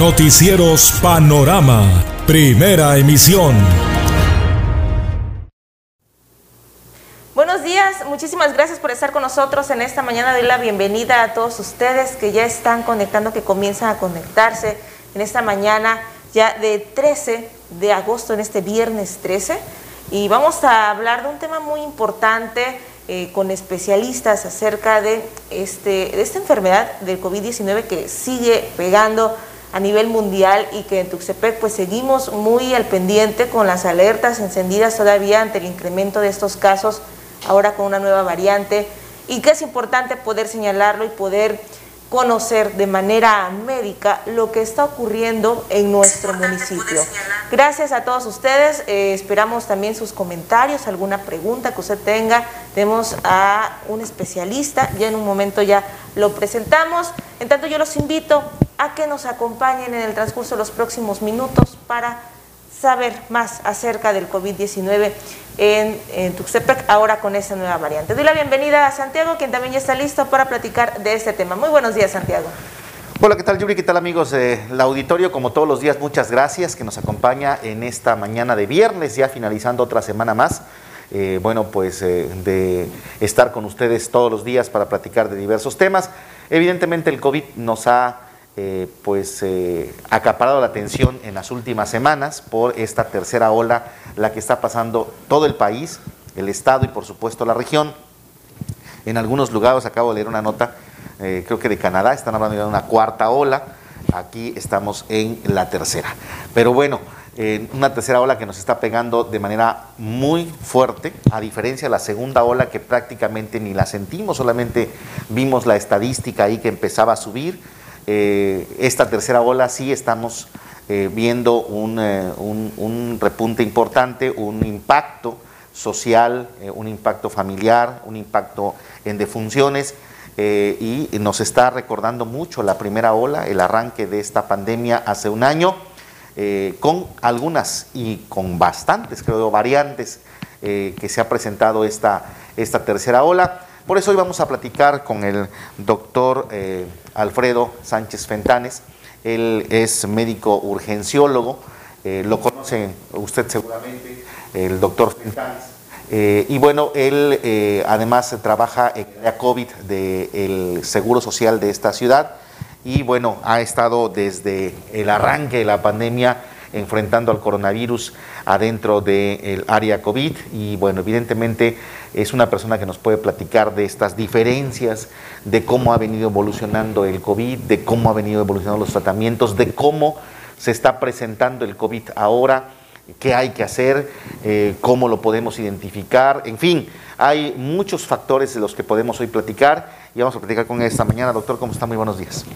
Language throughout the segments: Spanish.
Noticieros Panorama, primera emisión. Buenos días, muchísimas gracias por estar con nosotros en esta mañana. Doy la bienvenida a todos ustedes que ya están conectando, que comienzan a conectarse en esta mañana ya de 13 de agosto, en este viernes 13. Y vamos a hablar de un tema muy importante eh, con especialistas acerca de, este, de esta enfermedad del COVID-19 que sigue pegando a nivel mundial y que en Tuxtepec pues seguimos muy al pendiente con las alertas encendidas todavía ante el incremento de estos casos, ahora con una nueva variante, y que es importante poder señalarlo y poder conocer de manera médica lo que está ocurriendo en nuestro municipio. Gracias a todos ustedes, eh, esperamos también sus comentarios, alguna pregunta que usted tenga. Tenemos a un especialista, ya en un momento ya lo presentamos. En tanto yo los invito a que nos acompañen en el transcurso de los próximos minutos para saber más acerca del COVID-19 en, en, Tuxtepec, ahora con esta nueva variante. Doy la bienvenida a Santiago, quien también ya está listo para platicar de este tema. Muy buenos días, Santiago. Hola, ¿qué tal Yuri? ¿Qué tal amigos del auditorio? Como todos los días, muchas gracias que nos acompaña en esta mañana de viernes, ya finalizando otra semana más. Eh, bueno, pues eh, de estar con ustedes todos los días para platicar de diversos temas. Evidentemente el COVID nos ha eh, pues eh, acaparado la atención en las últimas semanas por esta tercera ola, la que está pasando todo el país, el estado y por supuesto la región. En algunos lugares, acabo de leer una nota, eh, creo que de Canadá, están hablando de una cuarta ola, aquí estamos en la tercera. Pero bueno, una tercera ola que nos está pegando de manera muy fuerte, a diferencia de la segunda ola que prácticamente ni la sentimos, solamente vimos la estadística ahí que empezaba a subir eh, esta tercera ola sí estamos eh, viendo eh, un, repunte importante, un impacto social, un impacto familiar, un impacto en defunciones y nos está recordando mucho la primera ola, el arranque de esta pandemia hace un año, con algunas y con bastantes, creo, variantes que se ha presentado esta, esta tercera ola. Por eso hoy vamos a platicar con el doctor eh, Alfredo Sánchez Fentanes. Él es médico urgenciólogo, eh, lo conoce usted seguramente, el doctor Fentanes. Eh, y bueno, él además trabaja en la COVID del Seguro Social de esta ciudad y bueno, ha estado desde el arranque de la pandemia enfrentando al coronavirus adentro del área COVID y bueno, evidentemente es una persona que nos puede platicar de estas diferencias, de cómo ha venido evolucionando el COVID, de cómo ha venido evolucionando los tratamientos, de cómo se está presentando el COVID ahora, qué hay que hacer, eh, cómo lo podemos identificar, en fin, hay muchos factores de los que podemos hoy platicar y vamos a platicar con esta mañana. Doctor, ¿cómo está? Muy buenos días.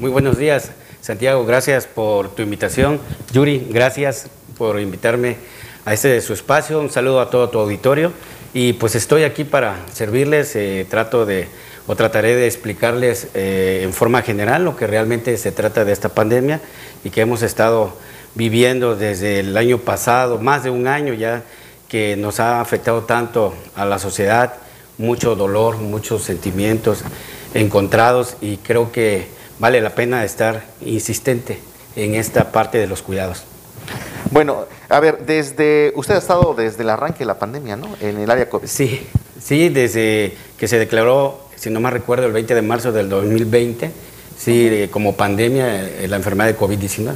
Muy buenos días. Santiago, gracias por tu invitación. Yuri, gracias por invitarme a este de su espacio. Un saludo a todo tu auditorio. Y pues estoy aquí para servirles. Eh, trato de, o trataré de explicarles eh, en forma general lo que realmente se trata de esta pandemia y que hemos estado viviendo desde el año pasado, más de un año ya, que nos ha afectado tanto a la sociedad, mucho dolor, muchos sentimientos encontrados y creo que vale la pena estar insistente en esta parte de los cuidados. Bueno, a ver, desde usted ha estado desde el arranque de la pandemia, ¿no? En el área COVID. Sí, sí, desde que se declaró, si no me recuerdo, el 20 de marzo del 2020, sí, como pandemia eh, la enfermedad de COVID-19.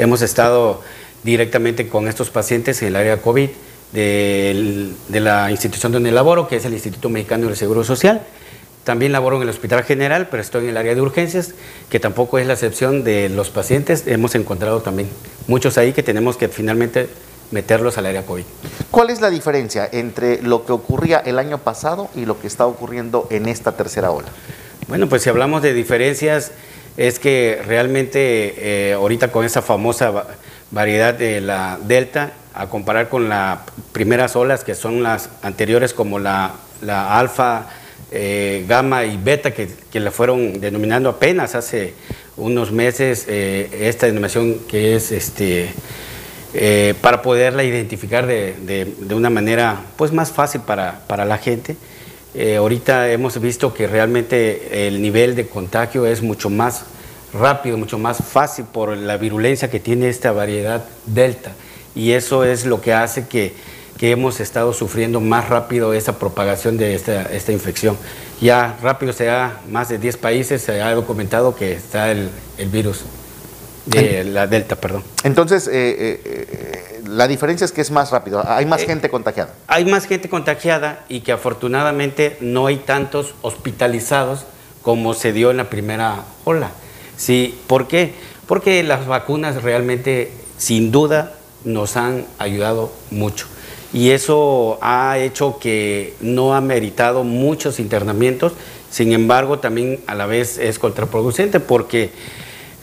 Hemos estado directamente con estos pacientes en el área COVID de, de la institución donde laboro, que es el Instituto Mexicano del Seguro Social también laboro en el Hospital General, pero estoy en el área de urgencias, que tampoco es la excepción de los pacientes. Hemos encontrado también muchos ahí que tenemos que finalmente meterlos al área COVID. ¿Cuál es la diferencia entre lo que ocurría el año pasado y lo que está ocurriendo en esta tercera ola? Bueno, pues si hablamos de diferencias, es que realmente eh, ahorita con esa famosa variedad de la Delta, a comparar con las primeras olas, que son las anteriores como la, la alfa, eh, gamma y beta que, que, la fueron denominando apenas hace unos meses eh, esta denominación que es este eh, para poderla identificar de, de, una manera pues más fácil para, para la gente. ahorita hemos visto que realmente el nivel de contagio es mucho más rápido, mucho más fácil por la virulencia que tiene esta variedad Delta. Y eso es lo que hace que, que hemos estado sufriendo más rápido esa propagación de esta, esta infección. Ya rápido se ha, más de 10 países se ha documentado que está el, el virus de la Delta, perdón. Entonces, eh, eh, eh, la diferencia es que es más rápido, hay más Eh, gente contagiada. Hay más gente contagiada y que afortunadamente no hay tantos hospitalizados como se dio en la primera ola. Sí, ¿por qué? Porque las vacunas realmente, sin duda, nos han ayudado mucho. Y eso ha hecho que no ha meritado muchos internamientos, sin embargo, también a la vez es contraproducente porque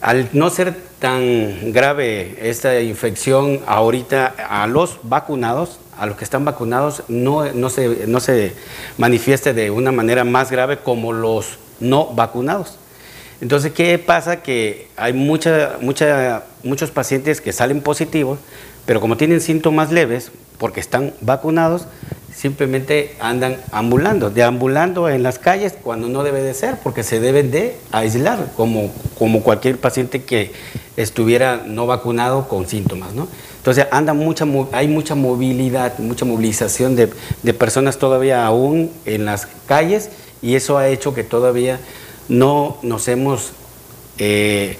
al no ser tan grave esta infección ahorita a los vacunados, a los que están vacunados, no, no, se, no se manifieste de una manera más grave como los no vacunados. Entonces, ¿qué pasa? Que hay mucha, mucha, muchos pacientes que salen positivos, pero como tienen síntomas leves, porque están vacunados, simplemente andan ambulando, deambulando en las calles cuando no debe de ser, porque se deben de aislar, como, como cualquier paciente que estuviera no vacunado con síntomas, ¿no? Entonces anda mucha, hay mucha movilidad, mucha movilización de, de personas todavía aún en las calles y eso ha hecho que todavía no nos hemos, eh,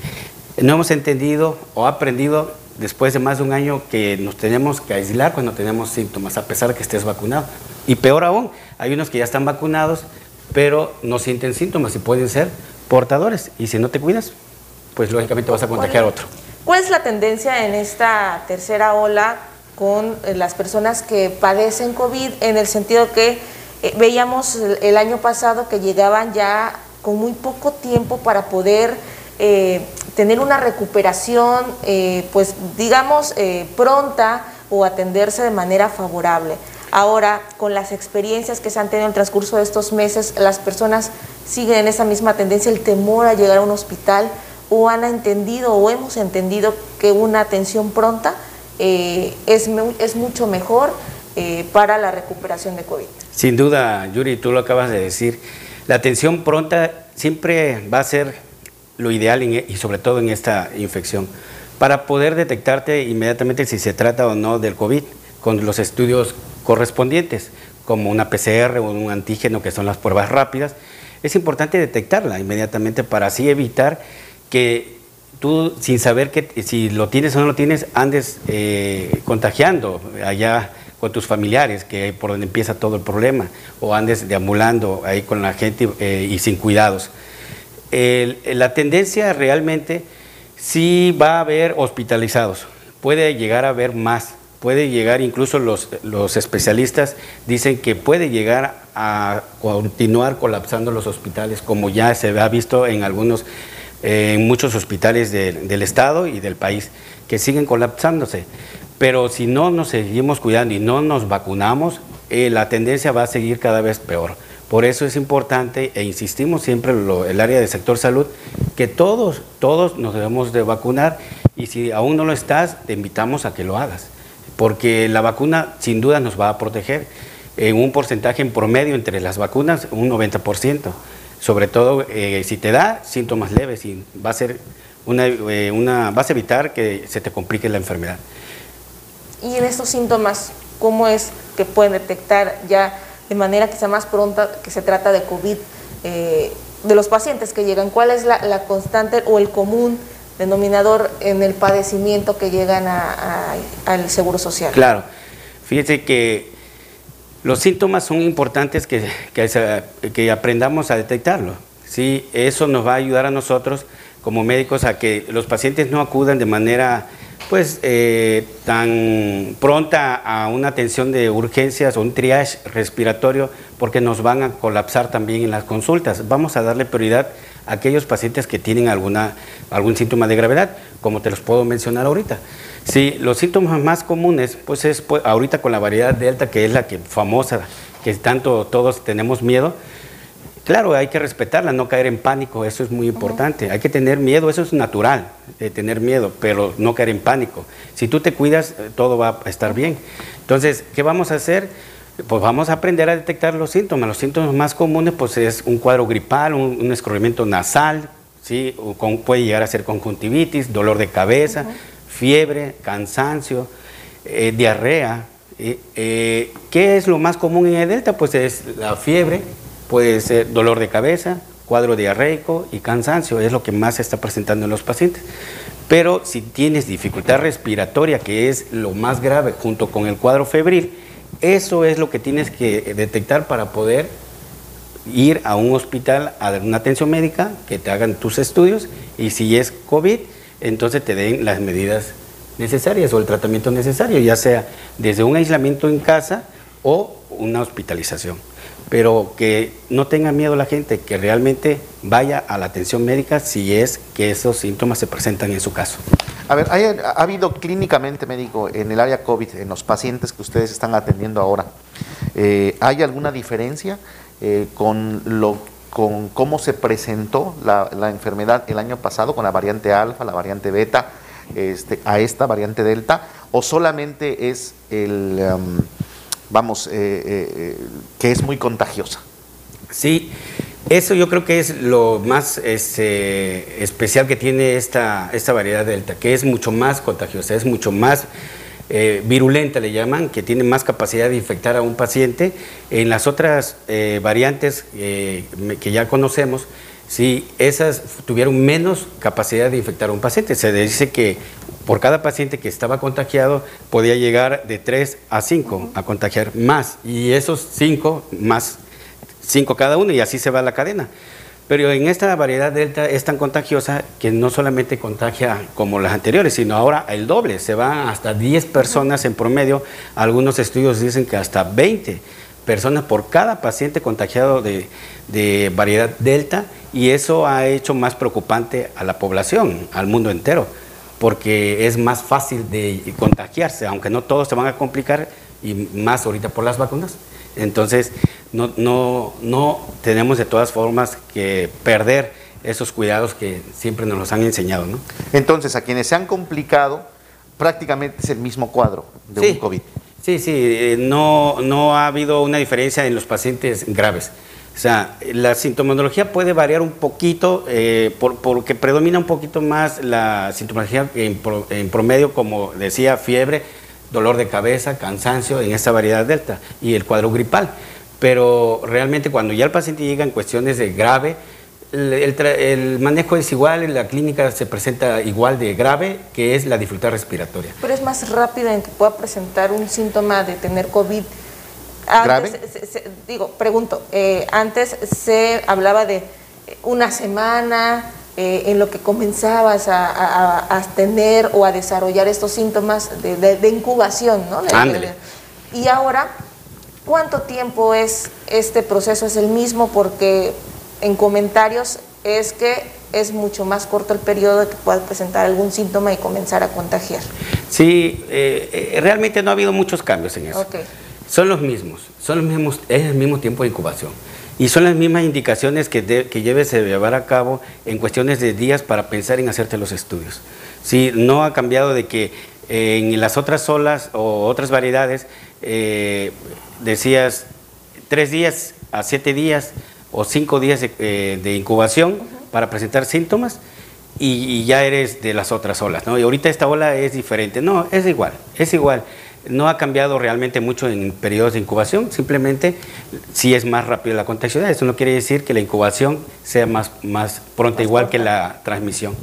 no hemos entendido o aprendido después de más de un año que nos tenemos que aislar cuando tenemos síntomas, a pesar de que estés vacunado. Y peor aún, hay unos que ya están vacunados, pero no sienten síntomas y pueden ser portadores. Y si no te cuidas, pues lógicamente vas a contagiar a otro. ¿Cuál es la tendencia en esta tercera ola con eh, las personas que padecen COVID en el sentido que eh, veíamos el, el año pasado que llegaban ya con muy poco tiempo para poder eh, tener una recuperación, eh, pues digamos, eh, pronta o atenderse de manera favorable? Ahora, con las experiencias que se han tenido en el transcurso de estos meses, las personas siguen en esa misma tendencia, el temor a llegar a un hospital o han entendido o hemos entendido que una atención pronta eh, es, es mucho mejor eh, para la recuperación de COVID. Sin duda, Yuri, tú lo acabas de decir, la atención pronta siempre va a ser lo ideal e, y sobre todo en esta infección, para poder detectarte inmediatamente si se trata o no del COVID con los estudios correspondientes, como una PCR o un antígeno, que son las pruebas rápidas. Es importante detectarla inmediatamente para así evitar que tú, sin saber que, si lo tienes o no lo tienes, andes eh, contagiando allá con tus familiares, que es por donde empieza todo el problema, o andes deambulando ahí con la gente eh, y sin cuidados. El- la tendencia realmente sí va a haber hospitalizados, puede llegar a haber más, puede llegar incluso los, los especialistas dicen que puede llegar a continuar colapsando los hospitales, como ya se ha visto en algunos, eh, en muchos hospitales de- del estado y del país, que siguen colapsándose. Pero si no nos seguimos cuidando y no nos vacunamos, eh, la tendencia va a seguir cada vez peor. Por eso es importante e insistimos siempre lo- el área del sector salud que todos, todos nos debemos de vacunar y si aún no lo estás, te invitamos a que lo hagas, porque la vacuna sin duda nos va a proteger en un porcentaje en promedio entre las vacunas, un 90%, sobre todo eh, si te da síntomas leves y va a ser eh, una, vas a evitar que se te complique la enfermedad. Y en estos síntomas, ¿cómo es que pueden detectar ya de manera quizá más pronta que se trata de COVID eh, de los pacientes que llegan? ¿Cuál es la, constante o el común denominador en el padecimiento que llegan al Seguro Social? Claro, fíjese que los síntomas son importantes que, que, que aprendamos a detectarlo. ¿sí? Eso nos va a ayudar a nosotros como médicos a que los pacientes no acudan de manera pues eh, tan pronta a una atención de urgencias o un triage respiratorio porque nos van a colapsar también en las consultas. Vamos a darle prioridad a aquellos pacientes que tienen alguna, algún síntoma de gravedad, como te los puedo mencionar ahorita. Sí, los síntomas más comunes, pues es pues, ahorita con la variedad delta, que es la que famosa, que tanto todos tenemos miedo, Claro, hay que respetarla, no caer en pánico, eso es muy importante. Hay que tener miedo, eso es natural, de tener miedo, pero no caer en pánico. Si tú te cuidas, eh, todo va a estar bien. Entonces, ¿qué vamos a hacer? Pues vamos a aprender a detectar los síntomas. Los síntomas más comunes pues es un cuadro gripal, un, un escurrimiento nasal, ¿sí? puede llegar a ser conjuntivitis, dolor de cabeza, fiebre, cansancio, eh, diarrea. Eh, ¿Qué es lo más común en el delta? Pues es la fiebre, puede ser dolor de cabeza, cuadro diarreico y cansancio, es lo que más se está presentando en los pacientes. Pero si tienes dificultad respiratoria, que es lo más grave junto con el cuadro febril, eso es lo que tienes que detectar para poder ir a un hospital a dar una atención médica, que te hagan tus estudios y si es COVID, entonces te den las medidas necesarias o el tratamiento necesario, ya sea desde un aislamiento en casa o una hospitalización. Pero que no tenga miedo la gente, que realmente vaya a la atención médica si es que esos síntomas se presentan en su caso. A ver, ¿ha habido clínicamente médico en el área COVID, en los pacientes que ustedes están atendiendo ahora? Eh, ¿Hay alguna diferencia eh, con, lo, con cómo se presentó la, enfermedad el año pasado con la variante alfa, la variante beta, este, a esta variante delta? ¿O solamente es el, em, vamos, eh, que es muy contagiosa? Sí, eso yo creo que es lo más este, especial que tiene esta, esta variedad delta, que es mucho más contagiosa, es mucho más eh, virulenta, le llaman, que tiene más capacidad de infectar a un paciente. En las otras eh, variantes eh, que ya conocemos, sí, esas tuvieron menos capacidad de infectar a un paciente. Se dice que por cada paciente que estaba contagiado podía llegar de 3 a 5 a contagiar más, y esos 5 más cinco cada uno y así se va la cadena. Pero en esta variedad delta es tan contagiosa que no solamente contagia como las anteriores, sino ahora el doble, se va hasta 10 personas en promedio. Algunos estudios dicen que hasta 20 personas por cada paciente contagiado de, de variedad delta y eso ha hecho más preocupante a la población, al mundo entero, porque es más fácil de contagiarse, aunque no todos se van a complicar y más ahorita por las vacunas. Entonces, no, no, no tenemos de todas formas que perder esos cuidados que siempre nos los han enseñado. ¿no? Entonces, a quienes se han complicado, prácticamente es el mismo cuadro de un COVID. Sí, sí, eh, no, no ha habido una diferencia en los pacientes graves. Sea, la sintomatología puede variar un poquito eh, porque predomina un poquito más la sintomatología en, promedio, como decía, fiebre, dolor de cabeza, cansancio en esta variedad delta y el cuadro gripal pero realmente cuando ya el paciente llega en cuestiones de grave, el, manejo es igual, en la clínica se presenta igual de grave, que es la dificultad respiratoria. Pero es más rápido en que pueda presentar un síntoma de tener COVID. ¿Grave? digo, pregunto, eh, antes se hablaba de una semana eh, en lo que comenzabas a, tener o a desarrollar estos síntomas de, incubación, ¿no? y ahora ¿Cuánto tiempo es este proceso? ¿Es el mismo? Porque en comentarios es que es mucho más corto el periodo de que puedas presentar algún síntoma y comenzar a contagiar. Sí, eh, eh, realmente no ha habido muchos cambios en eso. Son los mismos, son los mismos, es el mismo tiempo de incubación. Y son las mismas indicaciones que, que debes llevar a cabo en cuestiones de días para pensar en hacerte los estudios. Sí, no ha cambiado de que en las otras olas o otras variedades eh, decías tres días a siete días o cinco días de, eh, incubación para presentar síntomas y, ya eres de las otras olas, ¿no? Y ahorita esta ola es diferente. No, es igual, es igual. No ha cambiado realmente mucho en periodos de incubación, simplemente si es más rápido la contagiosidad. Eso no quiere decir que la incubación sea más, más pronta, igual que la transmisión.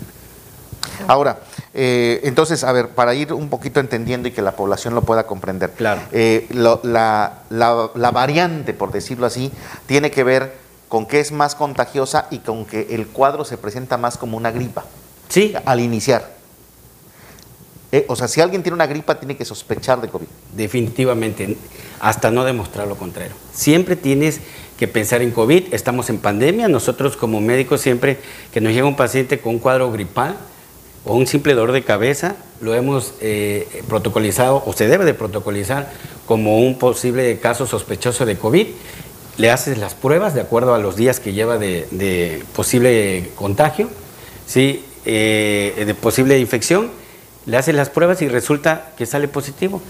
Ahora, eh, entonces, a ver, para ir un poquito entendiendo y que la población lo pueda comprender. Claro. Eh, la, variante, por decirlo así, tiene que ver con que es más contagiosa y con que el cuadro se presenta más como una gripa. Sí. Al iniciar. Eh, o sea, si alguien tiene una gripa, tiene que sospechar de COVID. Definitivamente, hasta no demostrar lo contrario. Siempre tienes que pensar en COVID, estamos en pandemia, nosotros como médicos siempre que nos llega un paciente con un cuadro gripal, o un simple dolor de cabeza, lo hemos eh, protocolizado o se debe de protocolizar como un posible caso sospechoso de COVID. Le haces las pruebas de acuerdo a los días que lleva de, posible contagio, ¿sí? Eh, de posible infección, le haces las pruebas y resulta que sale positivo.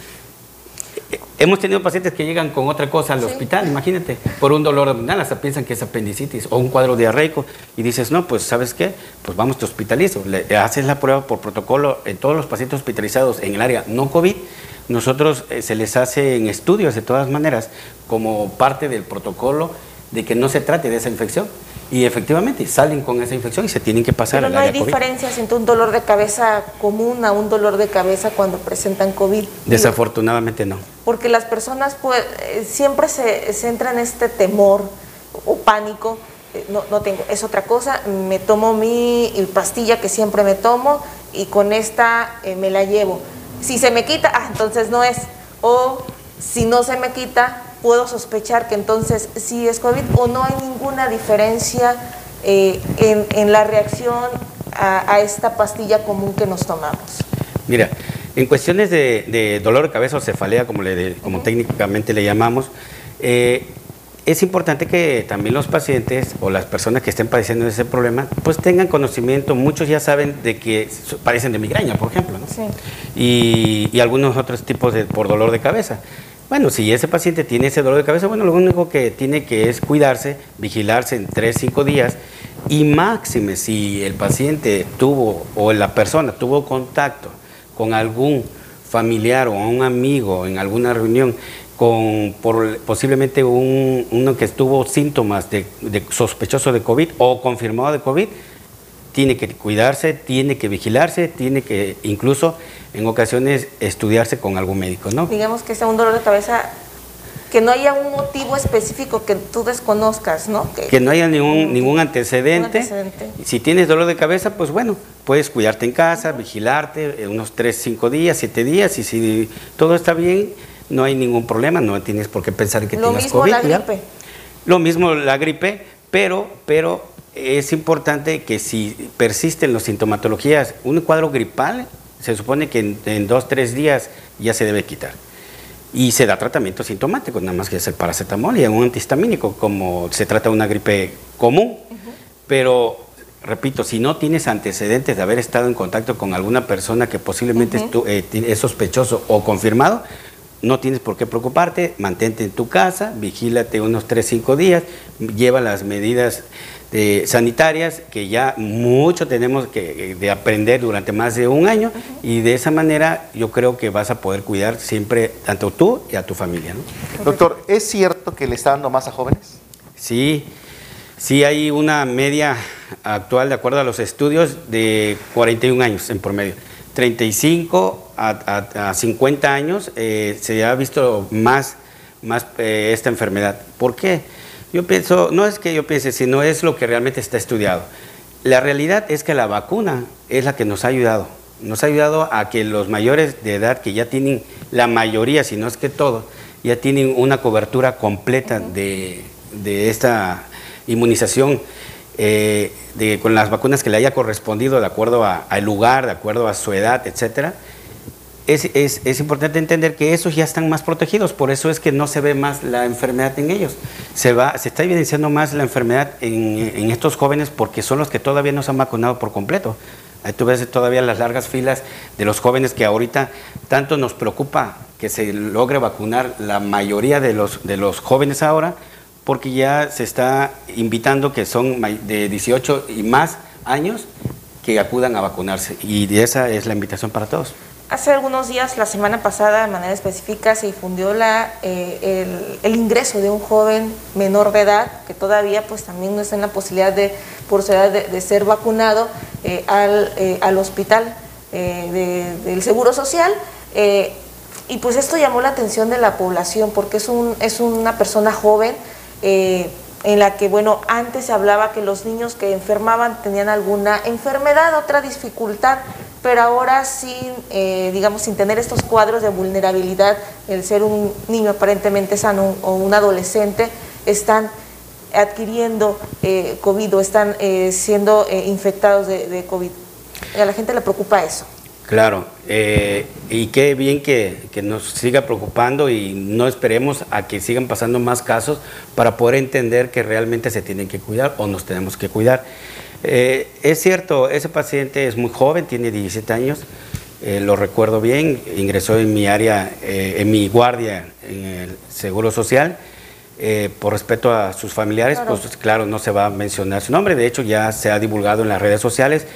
Hemos tenido pacientes que llegan con otra cosa al Sí. hospital, imagínate, por un dolor abdominal, hasta piensan que es apendicitis o un cuadro diarreico y dices, no, pues ¿sabes qué? Pues vamos, te hospitalizo. Le haces la prueba por protocolo en todos los pacientes hospitalizados en el área no COVID. Nosotros eh, se les hace en estudios de todas maneras como parte del protocolo de que no se trate de esa infección. Y efectivamente salen con esa infección y se tienen que pasar Pero al no hay COVID. diferencias entre un dolor de cabeza común a un dolor de cabeza cuando presentan COVID. Desafortunadamente no. porque las personas pues, eh, siempre se centran en este temor o pánico. eh, No, no tengo, es otra cosa. Me tomo mi pastilla que siempre me tomo y con esta eh, me la llevo. Si se me quita, ah, entonces no es. O si no se me quita, puedo sospechar que entonces sí es COVID o no hay ninguna diferencia eh, en, en la reacción a, a esta pastilla común que nos tomamos. Mira, en cuestiones de, de dolor de cabeza o cefalea, como, le, como técnicamente le llamamos, eh, es importante que también los pacientes o las personas que estén padeciendo ese problema, pues tengan conocimiento. Muchos ya saben de que padecen de migraña, por ejemplo, ¿no? Sí. y, y algunos otros tipos de por dolor de cabeza. Bueno, si ese paciente tiene ese dolor de cabeza, bueno, lo único que tiene que es cuidarse, vigilarse en 3, 5 días y máxime si el paciente tuvo o la persona tuvo contacto con algún familiar o un amigo en alguna reunión con por- posiblemente un, uno que tuvo síntomas de, de sospechoso de COVID o confirmado de COVID, tiene que cuidarse, tiene que vigilarse, tiene que incluso en ocasiones estudiarse con algún médico, ¿no? digamos que sea un dolor de cabeza, que no haya un motivo específico que tú desconozcas, ¿no? Que no haya ningún, ningún antecedente. Si tienes dolor de cabeza, pues bueno, puedes cuidarte en casa, vigilarte eh, unos 3, 5 días, 7 días y si todo está bien, no hay ningún problema, no tienes por qué pensar que Lo mismo COVID. la ¿ya? gripe. Lo mismo la gripe, pero, pero es importante que si persisten las sintomatologías, un cuadro gripal se supone que en, en dos, tres días ya se debe quitar. Y se da tratamiento sintomático, nada más que es el paracetamol y un antihistamínico, como se trata de una gripe común. Pero, repito, si no tienes antecedentes de haber estado en contacto con alguna persona que posiblemente eh, es sospechoso o confirmado, no tienes por qué preocuparte, mantente en tu casa, vigílate unos 3, 5 días, lleva las medidas eh, sanitarias que ya mucho tenemos que eh, de aprender durante más de un año y de esa manera yo creo que vas a poder cuidar siempre tanto tú y a tu familia. ¿no? Doctor, ¿es cierto que le está dando más a jóvenes? Sí, sí hay una media actual, de acuerdo a los estudios, de 41 años en promedio. 35 a, a- a 50 años eh, se ha visto más, más eh, esta enfermedad. ¿Por qué? Yo pienso, no es que yo piense, sino es lo que realmente está estudiado. La realidad es que la vacuna es la que nos ha ayudado. Nos ha ayudado a que los mayores de edad, que ya tienen la mayoría, si no es que todos, ya tienen una cobertura completa de, de esta inmunización eh, de, con las vacunas que le haya correspondido de acuerdo a- al lugar, de acuerdo a su edad, etcétera. Es, importante entender que esos ya están más protegidos, por eso es que no se ve más la enfermedad en ellos. Se, va, se está evidenciando más la enfermedad en, estos jóvenes porque son los que todavía no se han vacunado por completo. Ahí tú ves todavía las largas filas de los jóvenes que ahorita tanto nos preocupa que se logre vacunar la mayoría de los, jóvenes ahora, porque ya se está invitando que son de 18 y más años que acudan a vacunarse. Y esa es la invitación para todos. Hace algunos días, la semana pasada, de manera específica, se difundió la, eh, el, ingreso de un joven menor de edad que todavía pues también no está en la posibilidad de, por su edad, de, ser vacunado eh, al, eh, al hospital de- del Seguro Social. y pues esto llamó la atención de la población porque es, un, es una persona joven en la que, bueno, antes se hablaba que los niños que enfermaban tenían alguna enfermedad, otra dificultad, pero ahora sin, eh, digamos, sin tener estos cuadros de vulnerabilidad, el ser un niño aparentemente sano o un adolescente, están adquiriendo eh, COVID o están eh, siendo infectados de, de COVID. A la gente le preocupa eso. Claro, eh, y qué bien que, que nos siga preocupando y no esperemos a que sigan pasando más casos para poder entender que realmente se tienen que cuidar o nos tenemos que cuidar. Eh, es cierto, ese paciente es muy joven, tiene 17 años, eh, lo recuerdo bien, ingresó en mi área, en mi guardia en el Seguro Social. Eh, por respeto a sus familiares, pues claro, no se va a mencionar su nombre. De hecho, ya se ha divulgado en las redes sociales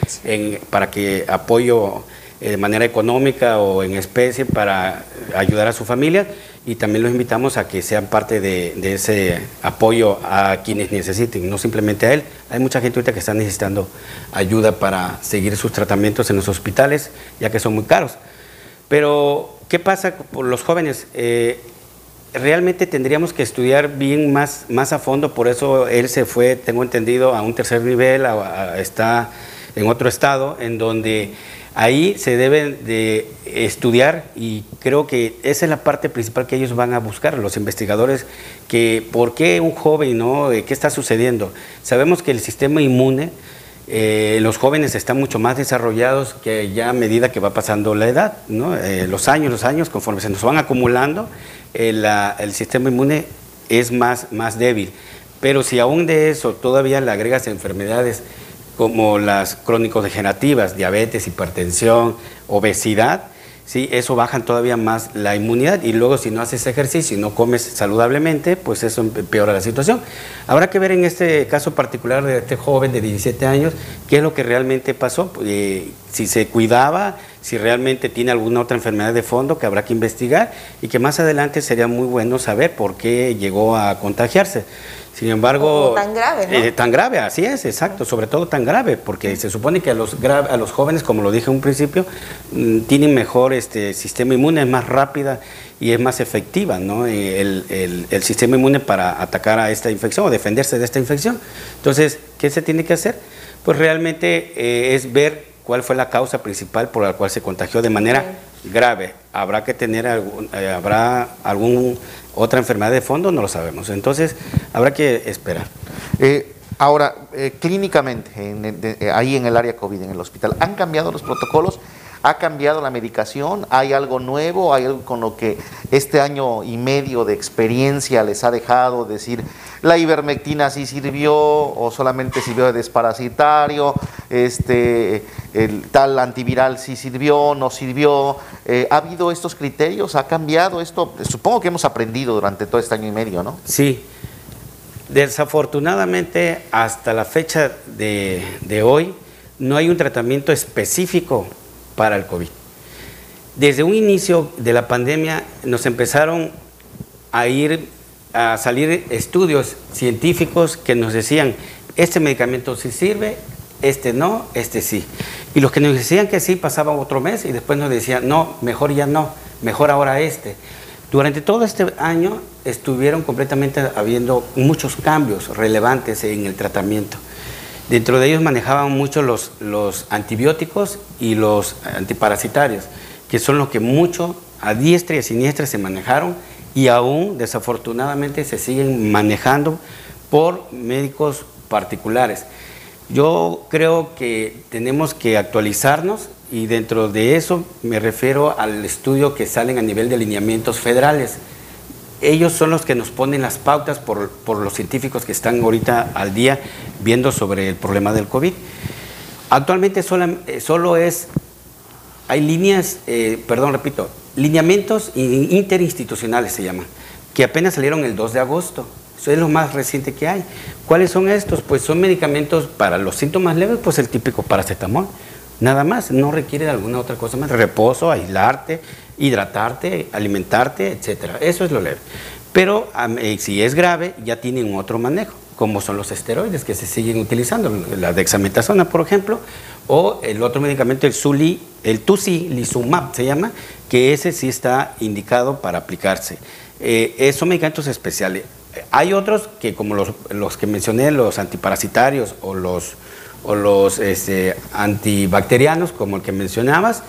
para que apoyo de manera económica o en especie para ayudar a su familia y también los invitamos a que sean parte de, ese apoyo a quienes necesiten, no simplemente a él. Hay mucha gente ahorita que está necesitando ayuda para seguir sus tratamientos en los hospitales, ya que son muy caros. Pero, ¿qué pasa con los jóvenes? Eh, realmente tendríamos que estudiar bien más, más a fondo, por eso él se fue, tengo entendido, a un tercer nivel, está en otro estado, en donde Ahí se deben de estudiar y creo que esa es la parte principal que ellos van a buscar, los investigadores, que por qué un joven, ¿no? Eh, ¿Qué está sucediendo? Sabemos que el sistema inmune, eh, los jóvenes están mucho más desarrollados que ya a medida que va pasando la edad. Eh, los años, los años, conforme se nos van acumulando, el sistema inmune es más, más débil. Pero si aún de eso todavía le agregas enfermedades, como las crónico-degenerativas, diabetes, hipertensión, obesidad, ¿sí? eso bajan todavía más la inmunidad y luego si no haces ejercicio y no comes saludablemente, pues eso empeora la situación. Habrá que ver en este caso particular de este joven de 17 años qué es lo que realmente pasó, eh, si se cuidaba, si realmente tiene alguna otra enfermedad de fondo que habrá que investigar y que más adelante sería muy bueno saber por qué llegó a contagiarse. Sin embargo... tan grave, ¿no? Eh, tan grave, así es, exacto, sobre todo tan grave, porque se supone que a los, a los jóvenes, como lo dije en un principio, mm, tienen mejor este, sistema inmune, es más rápida y es más efectiva, ¿no? Eh, el, el, sistema inmune para atacar a esta infección o defenderse de esta infección. Entonces, ¿qué se tiene que hacer? Pues realmente eh, es ver cuál fue la causa principal por la cual se contagió de manera grave. Habrá que tener algún, habrá algún otra enfermedad de fondo no lo sabemos. Entonces, habrá que esperar. Eh, ahora, eh, clínicamente, eh, ahí en el área COVID, en el hospital, ¿han cambiado los protocolos? ¿Ha cambiado la medicación? ¿Hay algo nuevo? ¿Hay algo con lo que este año y medio de experiencia les ha dejado decir la ivermectina sí sirvió o solamente sirvió de desparasitario? Este, el tal antiviral sí sirvió, no sirvió. Eh, ¿Ha habido estos criterios? ¿Ha cambiado esto? Supongo que hemos aprendido durante todo este año y medio, ¿no? Sí. Desafortunadamente, hasta la fecha de, de hoy, no hay un tratamiento específico para el COVID. Desde un inicio de la pandemia nos empezaron a ir a salir estudios científicos que nos decían, este medicamento sí sirve, este no, este sí. Y los que nos decían que sí pasaban otro mes y después nos decían, no, mejor ya no, mejor ahora este. Durante todo este año estuvieron completamente habiendo muchos cambios relevantes en el tratamiento. Dentro de ellos manejaban mucho los, los antibióticos y los antiparasitarios, que son los que mucho a diestra y a siniestra se manejaron y aún desafortunadamente se siguen manejando por médicos particulares. Yo creo que tenemos que actualizarnos y dentro de eso me refiero al estudio que salen a nivel de lineamientos federales ellos son los que nos ponen las pautas por, los científicos que están ahorita al día viendo sobre el problema del COVID. Actualmente solo, eh, solo es, hay líneas, eh, perdón, repito, lineamientos interinstitucionales se llaman, que apenas salieron el 2 de agosto. Eso es lo más reciente que hay. ¿Cuáles son estos? Pues son medicamentos para los síntomas leves, pues el típico paracetamol. Nada más, no requiere de alguna otra cosa más. Reposo, aislarte, hidratarte, alimentarte, etcétera. Eso es lo leve. Pero eh, si es grave, ya tienen otro manejo, como son los esteroides que se siguen utilizando, la dexametasona, por ejemplo, o el otro medicamento, el Suli, el Tusilizumab se llama, que ese sí está indicado para aplicarse. Eh, son medicamentos especiales. Hay otros que, como los, los que mencioné, los antiparasitarios o los o los este, antibacterianos, como el que mencionabas,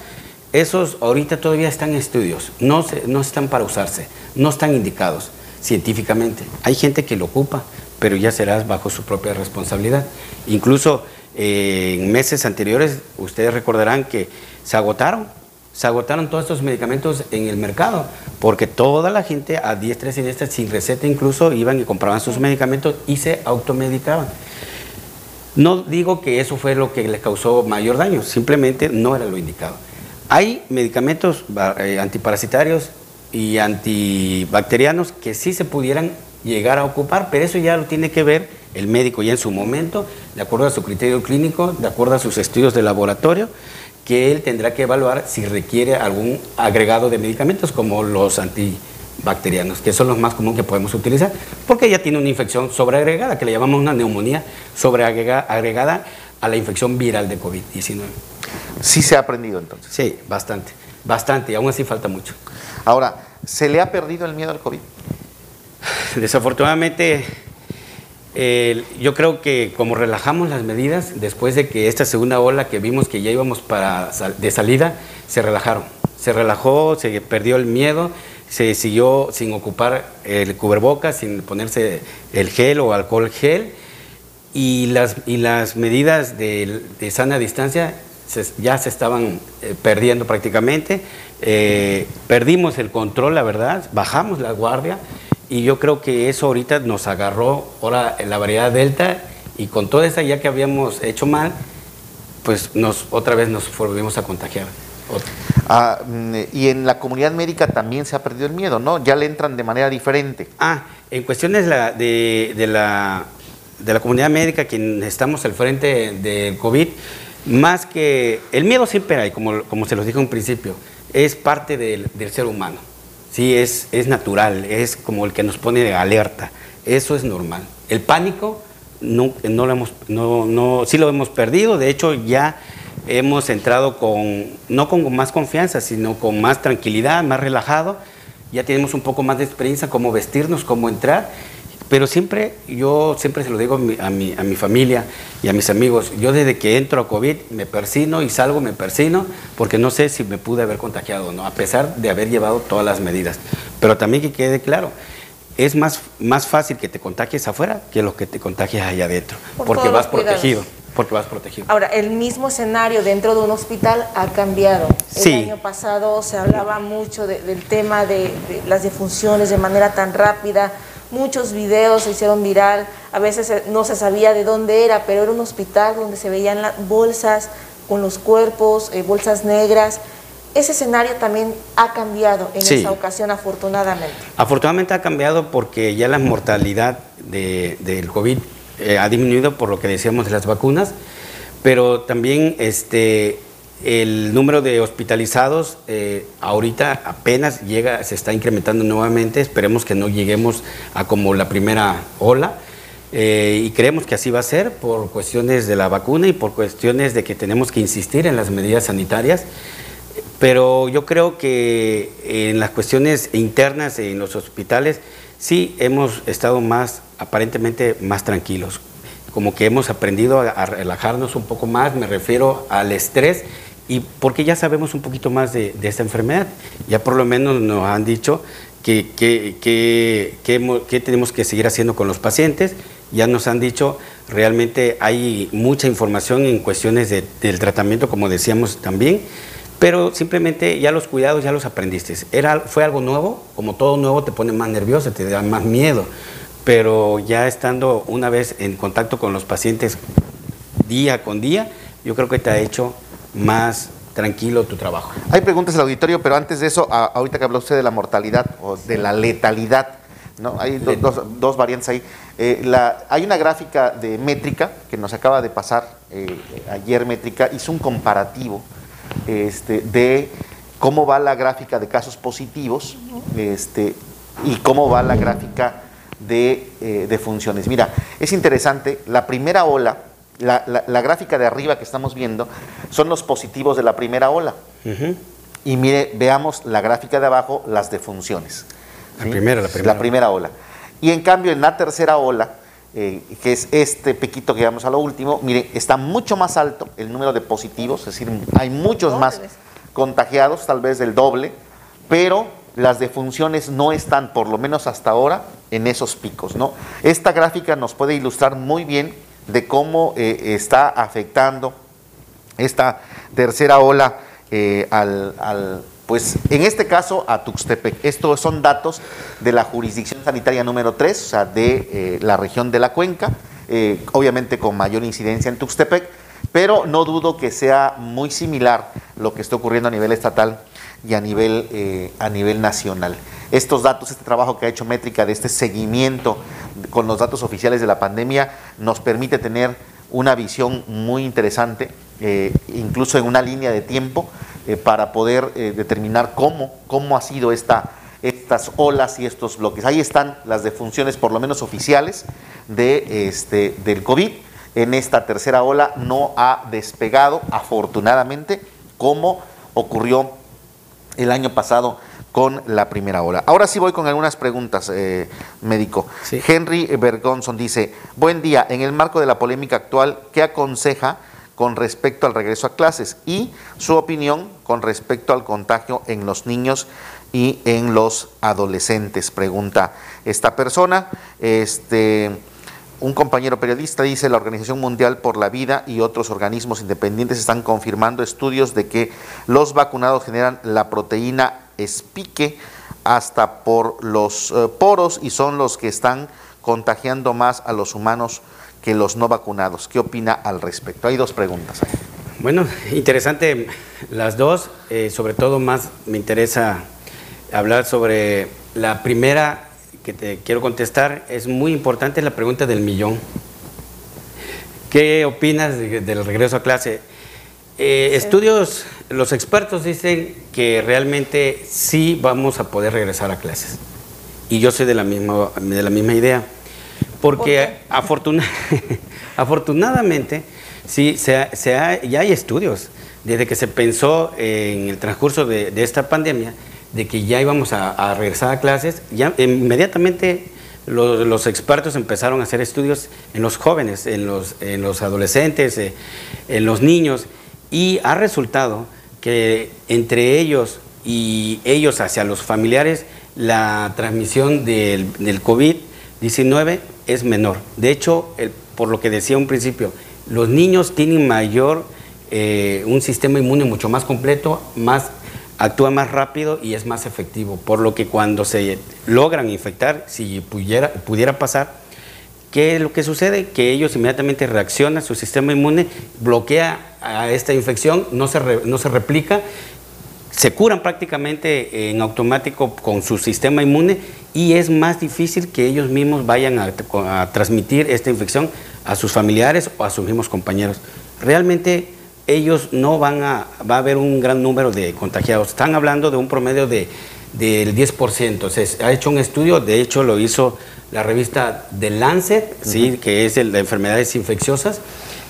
esos ahorita todavía están en estudios, no, no están para usarse, no están indicados científicamente. Hay gente que lo ocupa, pero ya será bajo su propia responsabilidad. Incluso eh, en meses anteriores, ustedes recordarán que se agotaron, se agotaron todos estos medicamentos en el mercado, porque toda la gente a diestra y siniestra, sin receta incluso, iban y compraban sus medicamentos y se automedicaban. No digo que eso fue lo que le causó mayor daño, simplemente no era lo indicado. Hay medicamentos eh, antiparasitarios y antibacterianos que sí se pudieran llegar a ocupar, pero eso ya lo tiene que ver el médico ya en su momento, de acuerdo a su criterio clínico, de acuerdo a sus estudios de laboratorio, que él tendrá que evaluar si requiere algún agregado de medicamentos como los antibacterianos, que son los más comunes que podemos utilizar, porque ya tiene una infección sobreagregada, que le llamamos una neumonía sobreagregada a la infección viral de COVID-19. Sí se ha aprendido entonces. Sí, bastante, bastante, y aún así falta mucho. Ahora, ¿se le ha perdido el miedo al COVID? Desafortunadamente, yo creo que como relajamos las medidas, después de que esta segunda ola que vimos que ya íbamos para de salida, se relajaron. Se relajó, se perdió el miedo, se siguió sin ocupar el cubrebocas, sin ponerse el gel o alcohol gel, y las, y las medidas de, sana distancia ya se estaban eh, perdiendo prácticamente. Eh, perdimos el control, la verdad, bajamos la guardia y yo creo que eso ahorita nos agarró ahora en la variedad delta y con toda esa ya que habíamos hecho mal, pues nos otra vez nos volvimos a contagiar. Ah, mm, y en la comunidad médica también se ha perdido el miedo, ¿no? Ya le entran de manera diferente. Ah, en cuestiones de, de, la, de la comunidad médica, quien estamos al frente del COVID, más que el miedo siempre hay, como, como se los dijo en principio, es parte del, del ser humano. Sí, es, es natural, es como el que nos pone de alerta. Eso es normal. El pánico no, no lo hemos, no, no, sí lo hemos perdido, de hecho ya hemos entrado con, no con más confianza, sino con más tranquilidad, más relajado. Ya tenemos un poco más de experiencia, cómo vestirnos, cómo entrar pero siempre, yo siempre se lo digo a mi, a mi, familia y a mis amigos, yo desde que entro a COVID me persino y salgo me persino porque no sé si me pude haber contagiado o no, a pesar de haber llevado todas las medidas. Pero también que quede claro, es más, más fácil que te contagies afuera que lo que te contagies allá adentro, porque vas protegido. Porque vas protegido. Ahora, el mismo escenario dentro de un hospital ha cambiado. El año pasado se hablaba mucho del tema de, de las defunciones de manera tan rápida muchos videos se hicieron viral, a veces no se sabía de dónde era, pero era un hospital donde se veían las bolsas con los cuerpos, eh, bolsas negras. Ese escenario también ha cambiado en esa ocasión, afortunadamente. Afortunadamente ha cambiado porque ya la mortalidad del COVID eh, ha disminuido por lo que decíamos de las vacunas, pero también este, el número de hospitalizados eh, ahorita apenas llega, se está incrementando nuevamente. Esperemos que no lleguemos a como la primera ola. Eh, y creemos que así va a ser por cuestiones de la vacuna y por cuestiones de que tenemos que insistir en las medidas sanitarias. Pero yo creo que en las cuestiones internas en los hospitales sí hemos estado más, aparentemente más tranquilos. Como que hemos aprendido a relajarnos un poco más, me refiero al estrés y porque ya sabemos un poquito más de, esta enfermedad. Ya por lo menos nos han dicho que, que, tenemos que seguir haciendo con los pacientes. Ya nos han dicho, realmente hay mucha información en cuestiones del tratamiento, como decíamos también, pero simplemente ya los cuidados ya los aprendiste. Era, fue algo nuevo, como todo nuevo te pone más nervioso, te da más miedo, pero ya estando una vez en contacto con los pacientes día con día, yo creo que te ha hecho más tranquilo tu trabajo. Hay preguntas al auditorio, pero antes de eso, ahorita que habló usted de la mortalidad o de la letalidad, ¿no? Hay dos, variantes ahí. Eh, la, hay una gráfica de métrica que nos acaba de pasar eh, ayer, métrica, hizo un comparativo este, de cómo va la gráfica de casos positivos este, y cómo va la gráfica de, eh, de funciones. Mira, es interesante, la primera ola, la, gráfica de arriba que estamos viendo son los positivos de la primera ola. Y mire, veamos la gráfica de abajo, las defunciones. La primera, la primera. La primera ola. Y en cambio, en la tercera ola, eh, que es este piquito que vamos a lo último, mire, está mucho más alto el número de positivos, es decir, hay muchos más contagiados, tal vez del doble, pero las defunciones no están, por lo menos hasta ahora, en esos picos. ¿no? Esta gráfica nos puede ilustrar muy bien de cómo eh, está afectando esta tercera ola eh, al, pues en este caso a Tuxtepec. Estos son datos de la jurisdicción sanitaria número 3, o sea, de eh, la región de la cuenca, obviamente con mayor incidencia en Tuxtepec, pero no dudo que sea muy similar lo que está ocurriendo a nivel estatal y a nivel, eh, a nivel nacional. Estos datos, este trabajo que ha hecho Métrica de este seguimiento con los datos oficiales de la pandemia nos permite tener una visión muy interesante, eh, incluso en una línea de tiempo, eh, para poder determinar cómo, cómo ha sido esta, estas olas y estos bloques. Ahí están las defunciones, por lo menos oficiales, de, este, del COVID. En esta tercera ola no ha despegado, afortunadamente, como ocurrió el año pasado con la primera ola. Ahora sí voy con algunas preguntas, eh, médico. Henry Bergonson dice, buen día, en el marco de la polémica actual, ¿qué aconseja con respecto al regreso a clases y su opinión con respecto al contagio en los niños y en los adolescentes? Pregunta esta persona. Este, un compañero periodista dice, la Organización Mundial por la Vida y otros organismos independientes están confirmando estudios de que los vacunados generan la proteína espique hasta por los eh, poros y son los que están contagiando más a los humanos que los no vacunados. ¿Qué opina al respecto? Hay dos preguntas. Bueno, interesante las dos. Eh, sobre todo más me interesa hablar sobre la primera que te quiero contestar. Es muy importante la pregunta del millón. ¿Qué opinas del regreso a clase? Eh, estudios, los expertos dicen que realmente sí vamos a poder regresar a clases. Y yo soy de la misma, de la misma idea. Porque afortunadamente, sí, se, ya hay estudios. Desde que se pensó en el transcurso de, de esta pandemia, de que ya íbamos a, regresar a clases, ya inmediatamente los, expertos empezaron a hacer estudios en los jóvenes, en los, en los adolescentes, eh, en los niños, y ha resultado que entre ellos y ellos hacia los familiares, la transmisión del, COVID-19 es menor. De hecho, por lo que decía un principio, los niños tienen mayor, eh, un sistema inmune mucho más completo, más actúa más rápido y es más efectivo, por lo que cuando se logran infectar, si pudiera, pasar, ¿qué es lo que sucede? Que ellos inmediatamente reaccionan, su sistema inmune bloquea a esta infección, no se, no se replica, se curan prácticamente en automático con su sistema inmune y es más difícil que ellos mismos vayan a, a transmitir esta infección a sus familiares o a sus mismos compañeros. Realmente ellos no van a, va a haber un gran número de contagiados. Están hablando de un promedio de, del 10%. Se ha hecho un estudio, de hecho lo hizo la revista The Lancet, ¿sí? que es el de enfermedades infecciosas,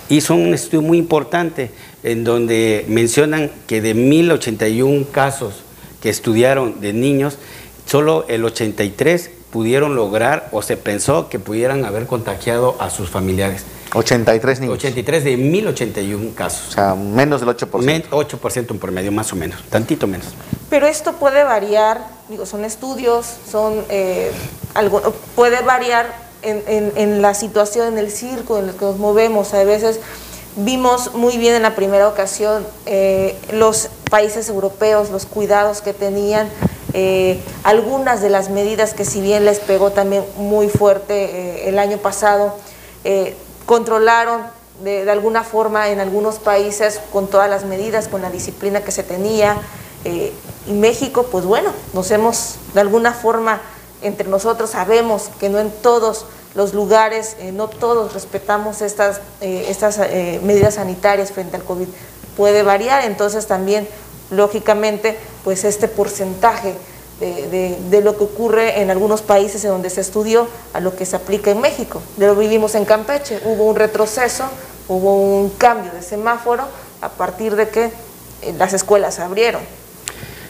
hizo un estudio muy importante en donde mencionan que de 1081 casos que estudiaron de niños, solo el 83 pudieron lograr o se pensó que pudieran haber contagiado a sus familiares. 83 niños. 83 de 1081 casos. O sea, menos del 8%. 8% en promedio, más o menos, tantito menos. Pero esto puede variar, digo, son estudios, son eh, algo, puede variar en, en, la situación, en el circo en el que nos movemos. A veces vimos muy bien en la primera ocasión eh, los países europeos, los cuidados que tenían, eh, algunas de las medidas que si bien les pegó también muy fuerte el año pasado, controlaron de, alguna forma en algunos países con todas las medidas, con la disciplina que se tenía. Eh, y México, pues bueno, nos hemos, de alguna forma, entre nosotros sabemos que no en todos los lugares, eh, no todos respetamos estas, eh, estas medidas sanitarias frente al COVID. Puede variar, entonces también, lógicamente, pues este porcentaje de, lo que ocurre en algunos países en donde se estudió a lo que se aplica en México. Lo vivimos en Campeche, hubo un retroceso, hubo un cambio de semáforo a partir de que eh, las escuelas abrieron.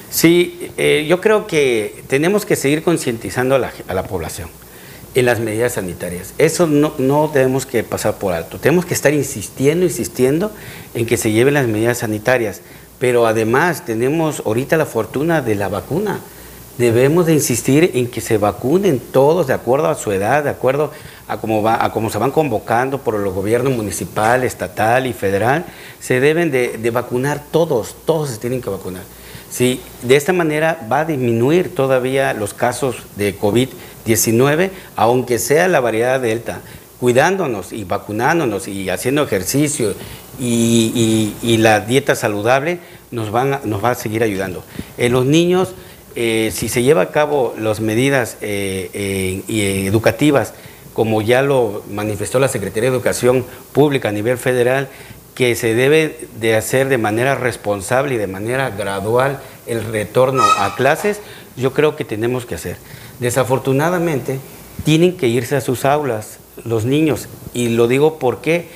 Sí, eh, yo creo que tenemos que seguir concientizando a la, población en las medidas sanitarias. Eso no, no debemos que pasar por alto. Tenemos que estar insistiendo, insistiendo en que se lleven las medidas sanitarias. Pero además tenemos ahorita la fortuna de la vacuna debemos de insistir en que se vacunen todos de acuerdo a su edad, de acuerdo a cómo, va, a cómo se van convocando por los gobiernos municipal, estatal y federal, se deben de, vacunar todos, todos se tienen que vacunar. Sí, de esta manera va a disminuir todavía los casos de COVID-19, aunque sea la variedad delta, cuidándonos y vacunándonos y haciendo ejercicio y, la dieta saludable nos, van nos va a seguir ayudando. En los niños, eh, si se lleva a cabo las medidas eh, educativas, como ya lo manifestó la Secretaría de Educación Pública a nivel federal, que se debe de hacer de manera responsable y de manera gradual el retorno a clases, yo creo que tenemos que hacer. Desafortunadamente, tienen que irse a sus aulas los niños, y lo digo porque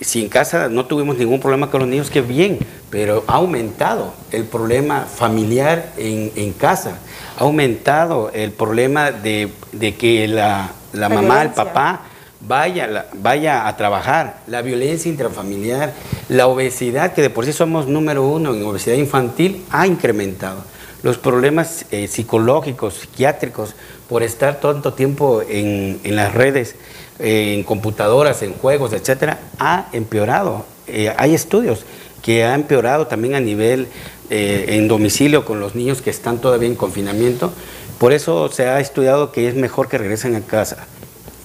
si en casa no tuvimos ningún problema con los niños, que bien, pero ha aumentado el problema familiar en, casa, ha aumentado el problema de, que la, mamá, el papá, vaya, vaya a trabajar, la violencia intrafamiliar, la obesidad, que de por sí somos número uno en obesidad infantil, ha incrementado. Los problemas eh, psicológicos, psiquiátricos, por estar tanto tiempo en, las redes, eh, en computadoras, en juegos, etcétera, ha empeorado. Eh, hay estudios que ha empeorado también a nivel en domicilio con los niños que están todavía en confinamiento. Por eso se ha estudiado que es mejor que regresen a casa.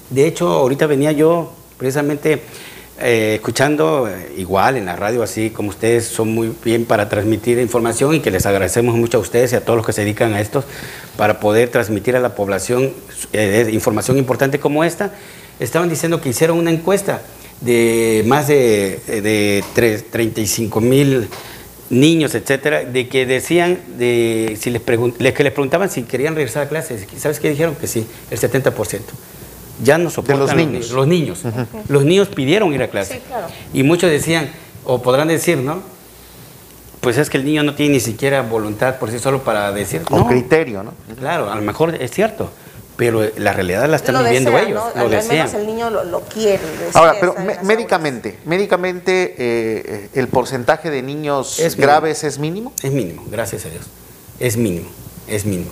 De hecho, ahorita venía yo precisamente eh, escuchando eh, igual en la radio, así como ustedes son muy bien para transmitir información y que les agradecemos mucho a ustedes y a todos los que se dedican a esto para poder transmitir a la población eh, información importante como esta. Estaban diciendo que hicieron una encuesta de más de, de 35 mil niños, etcétera, de que decían, de, si les, que les preguntaban si querían regresar a clases, ¿sabes qué dijeron? Que sí, el 70% ya no soportan los niños. Los, niños. Los niños pidieron ir a clase. Sí, claro. Y muchos decían, o podrán decir, ¿no? Pues es que el niño no tiene ni siquiera voluntad por sí solo para decir. Con criterio, ¿no? Claro, a lo mejor es cierto. Pero la realidad la están viviendo ellos. ¿no? Lo al, menos el niño lo, quiere. Ahora, pero médicamente, médicamente eh, el porcentaje de niños graves es mínimo. Es mínimo, gracias a Dios. Es mínimo, es mínimo.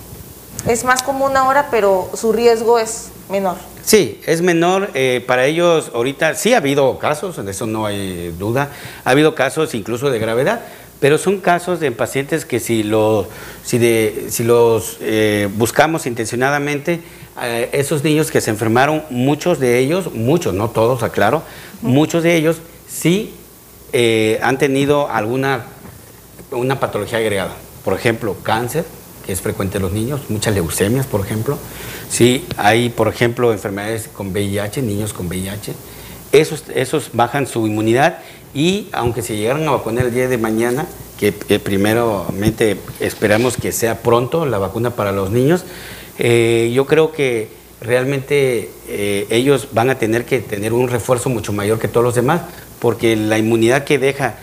Es más común ahora, pero su riesgo es menor. Sí, es menor. Eh, para ellos ahorita sí ha habido casos, en eso no hay duda. Ha habido casos incluso de gravedad, pero son casos de pacientes que si, lo, si, de, si los eh, buscamos intencionadamente, eh, esos niños que se enfermaron, muchos de ellos, muchos, no todos, aclaro, muchos de ellos sí han tenido alguna una patología agregada. Por ejemplo, cáncer, que es frecuente en los niños, muchas leucemias, por ejemplo. Sí, hay, por ejemplo, enfermedades con VIH, niños con VIH. Esos, esos bajan su inmunidad y aunque se llegaran a vacunar el día de mañana, que eh, primeramente esperamos que sea pronto la vacuna para los niños, eh, yo creo que realmente eh, ellos van a tener que tener un refuerzo mucho mayor que todos los demás, porque la inmunidad que deja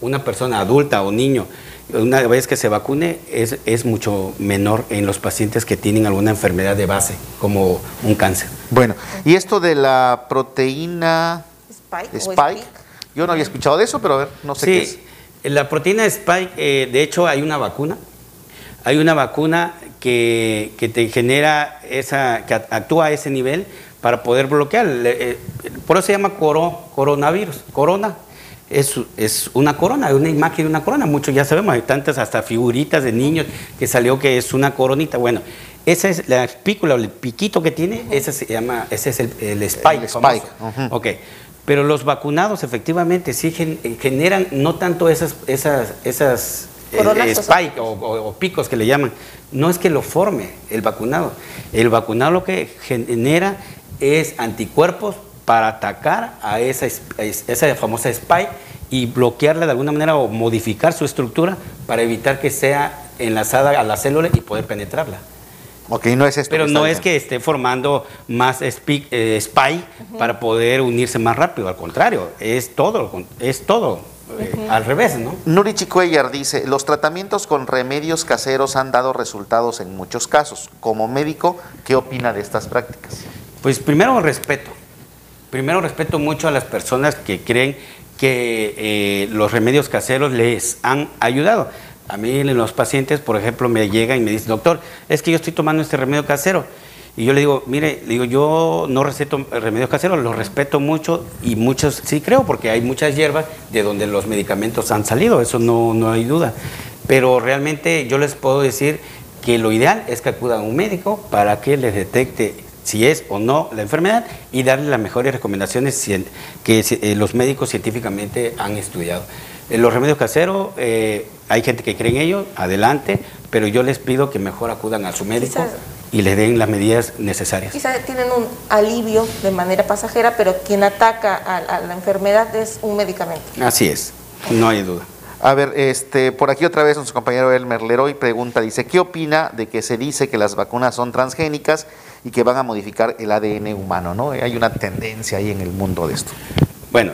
una persona adulta o niño una vez que se vacune es, es, mucho menor en los pacientes que tienen alguna enfermedad de base, como un cáncer. Bueno, y esto de la proteína Spike, yo no había escuchado de eso, pero a ver, no sé qué es. La proteína Spike, eh, de hecho, hay una vacuna. Hay una vacuna que, que, te genera esa, que actúa a ese nivel para poder bloquear. Eh, por eso se llama coronavirus, corona es, una corona, una imagen de una corona. Muchos ya sabemos, hay tantas hasta figuritas de niños que salió que es una coronita. Bueno, esa es la espícula, el piquito que tiene, ese se llama, ese es el, spike. Ok. Pero los vacunados efectivamente sí generan no tanto esas, esas, esas eh, spike o, picos que le llaman. No es que lo forme el vacunado. El vacunado lo que genera es anticuerpos para atacar a esa, esa famosa spike y bloquearla de alguna manera o modificar su estructura para evitar que sea enlazada a la célula y poder penetrarla. Ok, no es esto Pero no es que esté formando más spike, eh, para poder unirse más rápido, al contrario, es todo, es todo eh, al revés, ¿no? Nuri Chicuellar dice, los tratamientos con remedios caseros han dado resultados en muchos casos. Como médico, ¿qué opina de estas prácticas? Pues primero respeto. Primero respeto mucho a las personas que creen que eh, los remedios caseros les han ayudado. A mí los pacientes, por ejemplo, me llegan y me dicen, doctor, es que yo estoy tomando este remedio casero. Y yo le digo, mire, digo, yo no receto remedios caseros, los respeto mucho y muchos sí creo, porque hay muchas hierbas de donde los medicamentos han salido, eso no, no hay duda. Pero realmente yo les puedo decir que lo ideal es que acudan a un médico para que les detecte si es o no la enfermedad y darle las mejores recomendaciones que eh, los médicos científicamente han estudiado. Eh, los remedios caseros, eh, hay gente que cree en ellos, adelante, pero yo les pido que mejor acudan a su médico y le den las medidas necesarias. Quizás tienen un alivio de manera pasajera, pero quien ataca a, la enfermedad es un medicamento. Así es, no hay duda. A ver, este, por aquí otra vez nuestro compañero Elmer Leroy pregunta, dice, ¿qué opina de que se dice que las vacunas son transgénicas y que van a modificar el ADN humano? ¿no? Hay una tendencia ahí en el mundo de esto. Bueno,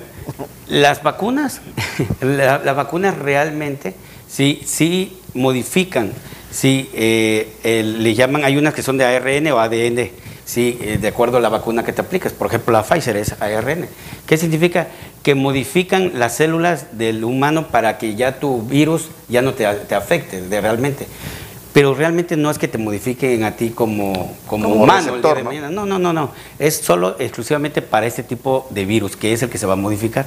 las vacunas, las vacunas realmente sí, sí modifican, sí, eh, le llaman, hay unas que son de ARN o ADN, sí, eh, de acuerdo a la vacuna que te aplicas. Por ejemplo, la Pfizer es ARN. ¿Qué significa? Que modifican las células del humano para que ya tu virus ya no te, afecte de, realmente pero realmente no es que te modifiquen a ti como, como, humano. ¿no? ¿no? no, no, no, Es solo exclusivamente para este tipo de virus, que es el que se va a modificar.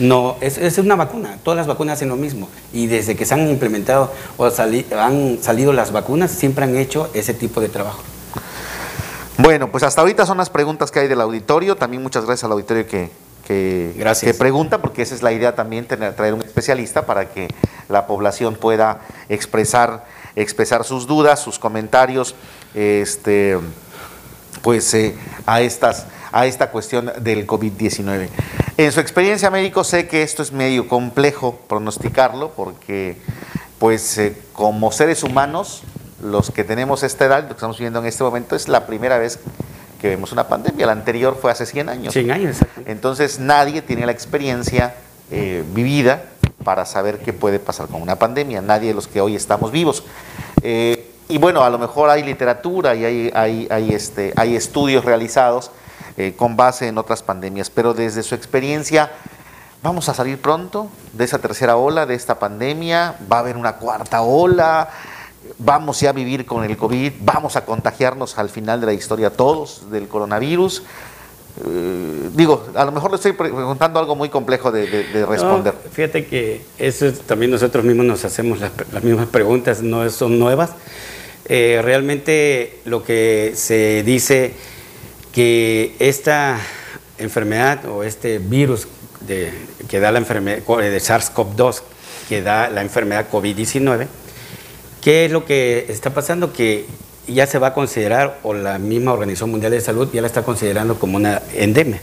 No, es, es una vacuna. Todas las vacunas hacen lo mismo. Y desde que se han implementado o han salido las vacunas, siempre han hecho ese tipo de trabajo. Bueno, pues hasta ahorita son las preguntas que hay del auditorio. También muchas gracias al auditorio que, que, que, pregunta, porque esa es la idea también, tener, traer un especialista para que la población pueda expresar expresar sus dudas, sus comentarios, este, pues eh, a, estas, a esta cuestión del COVID-19. En su experiencia médico sé que esto es medio complejo pronosticarlo porque pues eh, como seres humanos, los que tenemos esta edad, lo que estamos viviendo en este momento, es la primera vez que vemos una pandemia. La anterior fue hace 100 años. 100 años, Entonces nadie tiene la experiencia eh, vivida para saber qué puede pasar con una pandemia, nadie de los que hoy estamos vivos. Eh, y bueno, a lo mejor hay literatura y hay, hay, hay, este, hay estudios realizados eh, con base en otras pandemias, pero desde su experiencia, ¿vamos a salir pronto de esa tercera ola, de esta pandemia? ¿Va a haber una cuarta ola? ¿Vamos ya a vivir con el COVID? ¿Vamos a contagiarnos al final de la historia todos del coronavirus? Eh, digo, a lo mejor le estoy preguntando algo muy complejo de, responder. fíjate que eso también nosotros mismos nos hacemos las, mismas preguntas, no son nuevas. Eh, realmente lo que se dice que esta enfermedad o este virus de, que da la enfermedad de SARS-CoV-2, que da la enfermedad COVID-19, ¿qué es lo que está pasando? Que ya se va a considerar, o la misma Organización Mundial de Salud ya la está considerando como una endemia.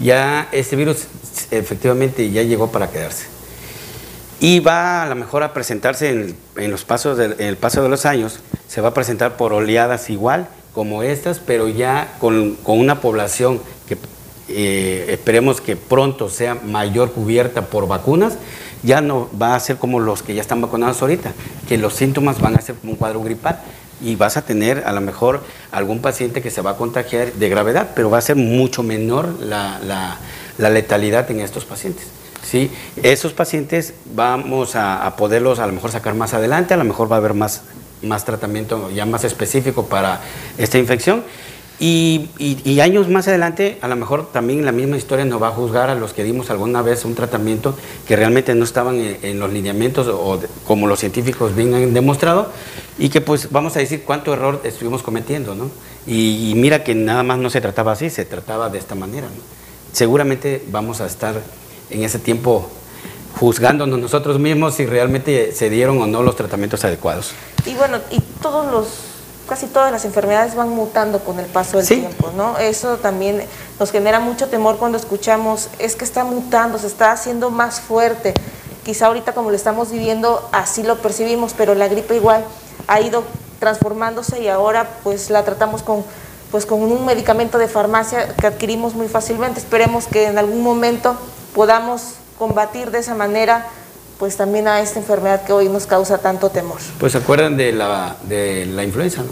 Ya este virus efectivamente ya llegó para quedarse. Y va a lo mejor a presentarse en, los pasos en el paso de los años, se va a presentar por oleadas igual como estas, pero ya con, una población que eh, esperemos que pronto sea mayor cubierta por vacunas, ya no va a ser como los que ya están vacunados ahorita, que los síntomas van a ser como un cuadro gripal y vas a tener a lo mejor algún paciente que se va a contagiar de gravedad, pero va a ser mucho menor la, letalidad en estos pacientes. ¿sí? Esos pacientes vamos a, a, poderlos a lo mejor sacar más adelante, a lo mejor va a haber más, más tratamiento ya más específico para esta infección y, años más adelante, a lo mejor también la misma historia nos va a juzgar a los que dimos alguna vez un tratamiento que realmente no estaban en, los lineamientos o como los científicos bien han demostrado y que pues vamos a decir cuánto error estuvimos cometiendo, ¿no? Y, mira que nada más no se trataba así, se trataba de esta manera, Seguramente vamos a estar en ese tiempo juzgándonos nosotros mismos si realmente se dieron o no los tratamientos adecuados. Y bueno, y todos los casi todas las enfermedades van mutando con el paso del tiempo, ¿no? Eso también nos genera mucho temor cuando escuchamos, es que está mutando, se está haciendo más fuerte. Quizá ahorita como lo estamos viviendo, así lo percibimos, pero la gripe igual ha ido transformándose y ahora pues la tratamos con pues con un medicamento de farmacia que adquirimos muy fácilmente. Esperemos que en algún momento podamos combatir de esa manera pues también a esta enfermedad que hoy nos causa tanto temor. Pues se acuerdan de la, de la influenza, ¿no?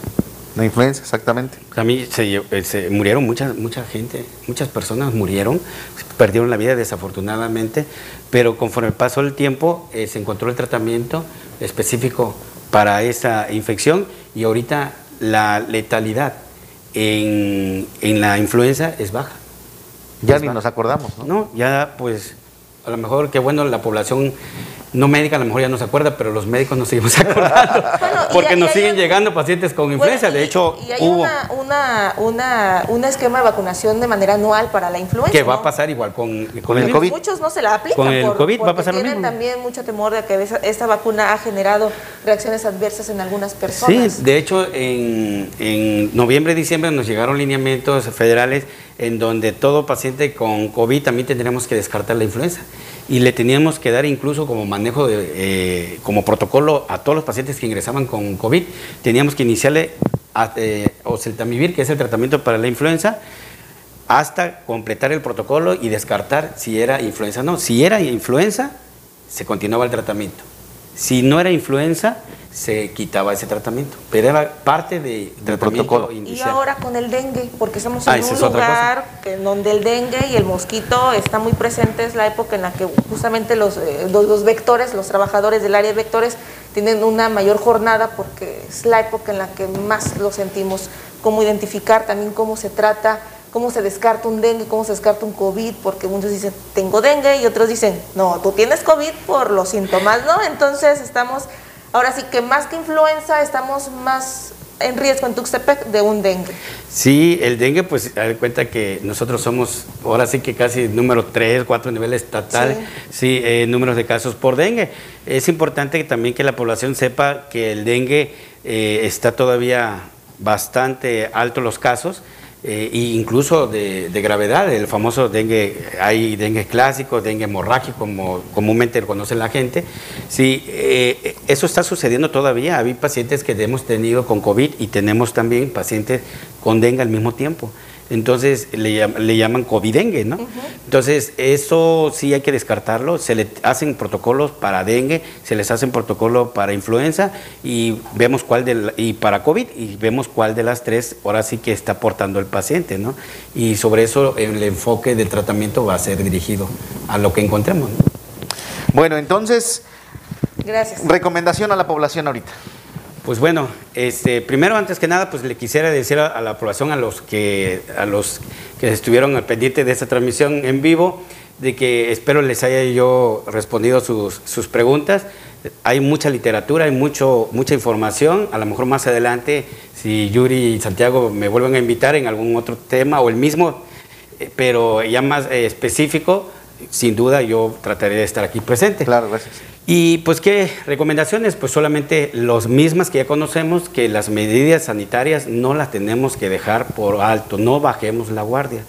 La influenza, exactamente. A mí se, eh, se, murieron mucha, mucha gente, muchas personas murieron, perdieron la vida desafortunadamente, pero conforme pasó el tiempo eh, se encontró el tratamiento específico para esa infección y ahorita la letalidad en, en la influenza es baja. Ya ni nos acordamos, ¿no? No, ya pues a lo mejor qué bueno la población no médica a lo mejor ya no se acuerda, pero los médicos nos seguimos acordando. porque nos siguen llegando pacientes con influenza. de hecho, y hay hubo una, una, un esquema de vacunación de manera anual para la influenza. Que va a pasar igual con, con el COVID. Muchos no se la aplican. Con el COVID va a pasar lo mismo. Tienen también mucho temor de que esta vacuna ha generado reacciones adversas en algunas personas. Sí, de hecho, en, en noviembre, diciembre nos llegaron lineamientos federales en donde todo paciente con COVID también tendríamos que descartar la influenza y le teníamos que dar incluso como manejo, de, eh, como protocolo a todos los pacientes que ingresaban con COVID, teníamos que iniciarle a, eh, oseltamivir, que es el tratamiento para la influenza, hasta completar el protocolo y descartar si era influenza o no. Si era influenza, se continuaba el tratamiento. Si no era influenza, se quitaba ese tratamiento, pero era parte de, del protocolo inicial. Y ahora con el dengue, porque estamos ah, en un lugar que, donde el dengue y el mosquito está muy presente, es la época en la que justamente los, eh, los, vectores, los trabajadores del área de vectores tienen una mayor jornada porque es la época en la que más lo sentimos, cómo identificar también cómo se trata, cómo se descarta un dengue, cómo se descarta un COVID, porque muchos dicen, tengo dengue, y otros dicen, no, tú tienes COVID por los síntomas, ¿no? Entonces estamos Ahora sí que más que influenza estamos más en riesgo en Tuxtepec de un dengue. Sí, el dengue, pues, a cuenta que nosotros somos, ahora sí que casi número 3, 4 nivel estatal, sí, eh, números de casos por dengue. Es importante también que la población sepa que el dengue eh, está todavía bastante alto los casos eh, incluso de, gravedad, el famoso dengue, hay dengue clásico, dengue hemorrágico, como comúnmente conoce la gente. Sí, eh, eso está sucediendo todavía. Hay pacientes que hemos tenido con COVID y tenemos también pacientes con dengue al mismo tiempo entonces le, le llaman covidengue, ¿no? Entonces, eso sí hay que descartarlo, se le hacen protocolos para dengue, se les hacen protocolos para influenza y vemos cuál de y para COVID y vemos cuál de las tres ahora sí que está aportando el paciente, ¿no? Y sobre eso el enfoque del tratamiento va a ser dirigido a lo que encontremos. Bueno, entonces, Gracias. recomendación a la población ahorita. Pues bueno, este, primero antes que nada, pues le quisiera decir a, la población, a los que a los que estuvieron al pendiente de esta transmisión en vivo, de que espero les haya yo respondido sus, sus preguntas. Hay mucha literatura, hay mucho, mucha información. A lo mejor más adelante, si Yuri y Santiago me vuelven a invitar en algún otro tema o el mismo, eh, pero ya más eh, específico, sin duda yo trataré de estar aquí presente. Claro, gracias. Y pues qué recomendaciones, pues solamente las mismas que ya conocemos, que las medidas sanitarias no las tenemos que dejar por alto, no bajemos la guardia.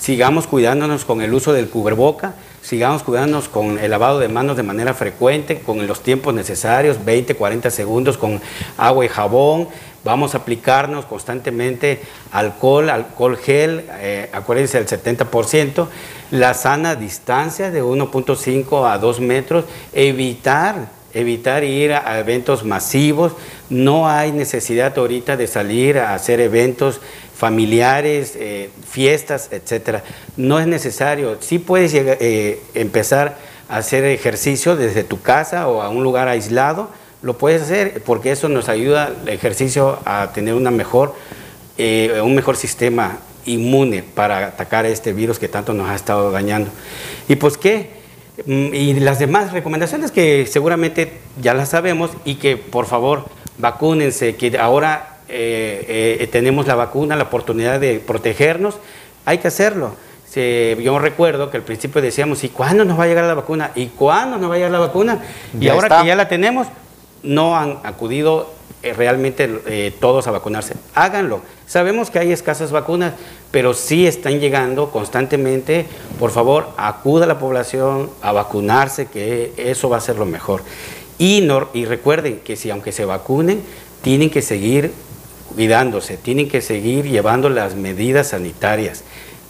Sigamos cuidándonos con el uso del cubreboca, sigamos cuidándonos con el lavado de manos de manera frecuente, con los tiempos necesarios, 20, 40 segundos con agua y jabón, Vamos a aplicarnos constantemente alcohol, alcohol gel, eh, acuérdense del 70%, la sana distancia de 1.5 a 2 metros, evitar, evitar ir a eventos masivos, no hay necesidad ahorita de salir a hacer eventos familiares, eh, fiestas, etcétera. No es necesario. Sí puedes eh, empezar a hacer ejercicio desde tu casa o a un lugar aislado, lo puedes hacer porque eso nos ayuda el ejercicio a tener una mejor, eh, un mejor sistema inmune para atacar este virus que tanto nos ha estado dañando. Y pues qué, mm, y las demás recomendaciones que seguramente ya las sabemos y que por favor vacúnense, que ahora eh, eh, tenemos la vacuna, la oportunidad de protegernos, hay que hacerlo. yo recuerdo que al principio decíamos, ¿y cuándo nos va a llegar la vacuna? ¿Y cuándo nos va a llegar la vacuna? y ahora que ya la tenemos, no han acudido eh, realmente eh, todos a vacunarse. Háganlo. Sabemos que hay escasas vacunas, pero sí están llegando constantemente. Por favor, acuda a la población a vacunarse, que eso va a ser lo mejor. Y, y recuerden que si aunque se vacunen, tienen que seguir cuidándose, tienen que seguir llevando las medidas sanitarias.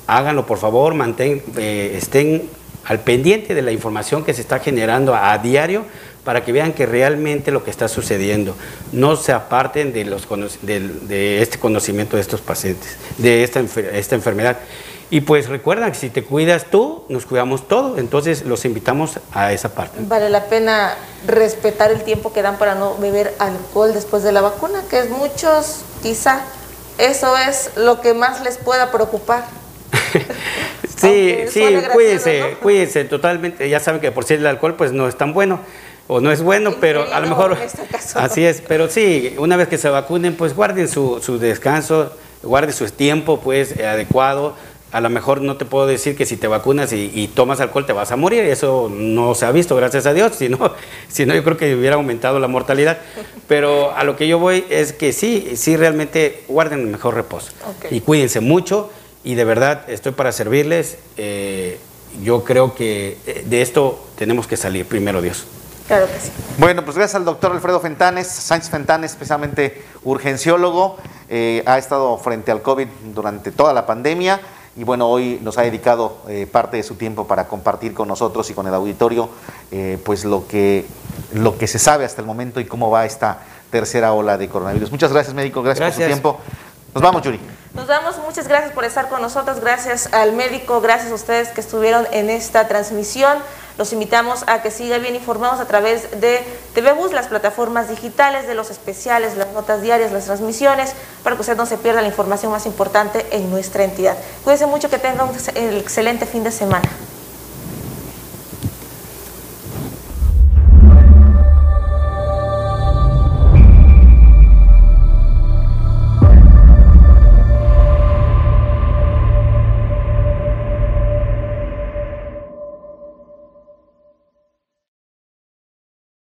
Háganlo, por favor, mantén, eh, estén al pendiente de la información que se está generando a diario para que vean que realmente lo que está sucediendo, no se aparten de, los, de, este conocimiento de estos pacientes, de esta, esta enfermedad. Y pues recuerda que si te cuidas tú, nos cuidamos todos. Entonces los invitamos a esa parte. Vale la pena respetar el tiempo que dan para no beber alcohol después de la vacuna, que es muchos, quizá eso es lo que más les pueda preocupar. sí, sí, cuídense, cuídense totalmente. Ya saben que por si el alcohol pues no es tan bueno o no es bueno, pero a lo mejor este así es, pero sí, una vez que se vacunen, pues guarden su, su descanso, guarden su tiempo pues adecuado. A lo mejor no te puedo decir que si te vacunas y, tomas alcohol te vas a morir, eso no se ha visto, gracias a Dios, si no, si no yo creo que hubiera aumentado la mortalidad. Pero a lo que yo voy es que sí, sí realmente guarden el mejor reposo y cuídense mucho y de verdad estoy para servirles. Eh, yo creo que eh, de esto tenemos que salir, primero Dios. Claro que sí. Bueno, pues gracias al doctor Alfredo Fentanes, Sánchez Fentanes, especialmente urgenciólogo, eh, ha estado frente al COVID durante toda la pandemia y bueno, hoy nos ha dedicado eh, parte de su tiempo para compartir con nosotros y con el auditorio pues lo que, lo que se sabe hasta el momento y cómo va esta tercera ola de coronavirus. Muchas gracias, médico, gracias. por su tiempo. Nos vamos, Yuri. Nos vamos, muchas gracias por estar con nosotros, gracias al médico, gracias a ustedes que estuvieron en esta transmisión. Los invitamos a que sigan bien informados a través de TV Bus, las plataformas digitales, de los especiales, las notas diarias, las transmisiones, para que usted no se pierda la información más importante en nuestra entidad. Cuídense mucho, que tengan un excelente fin de semana.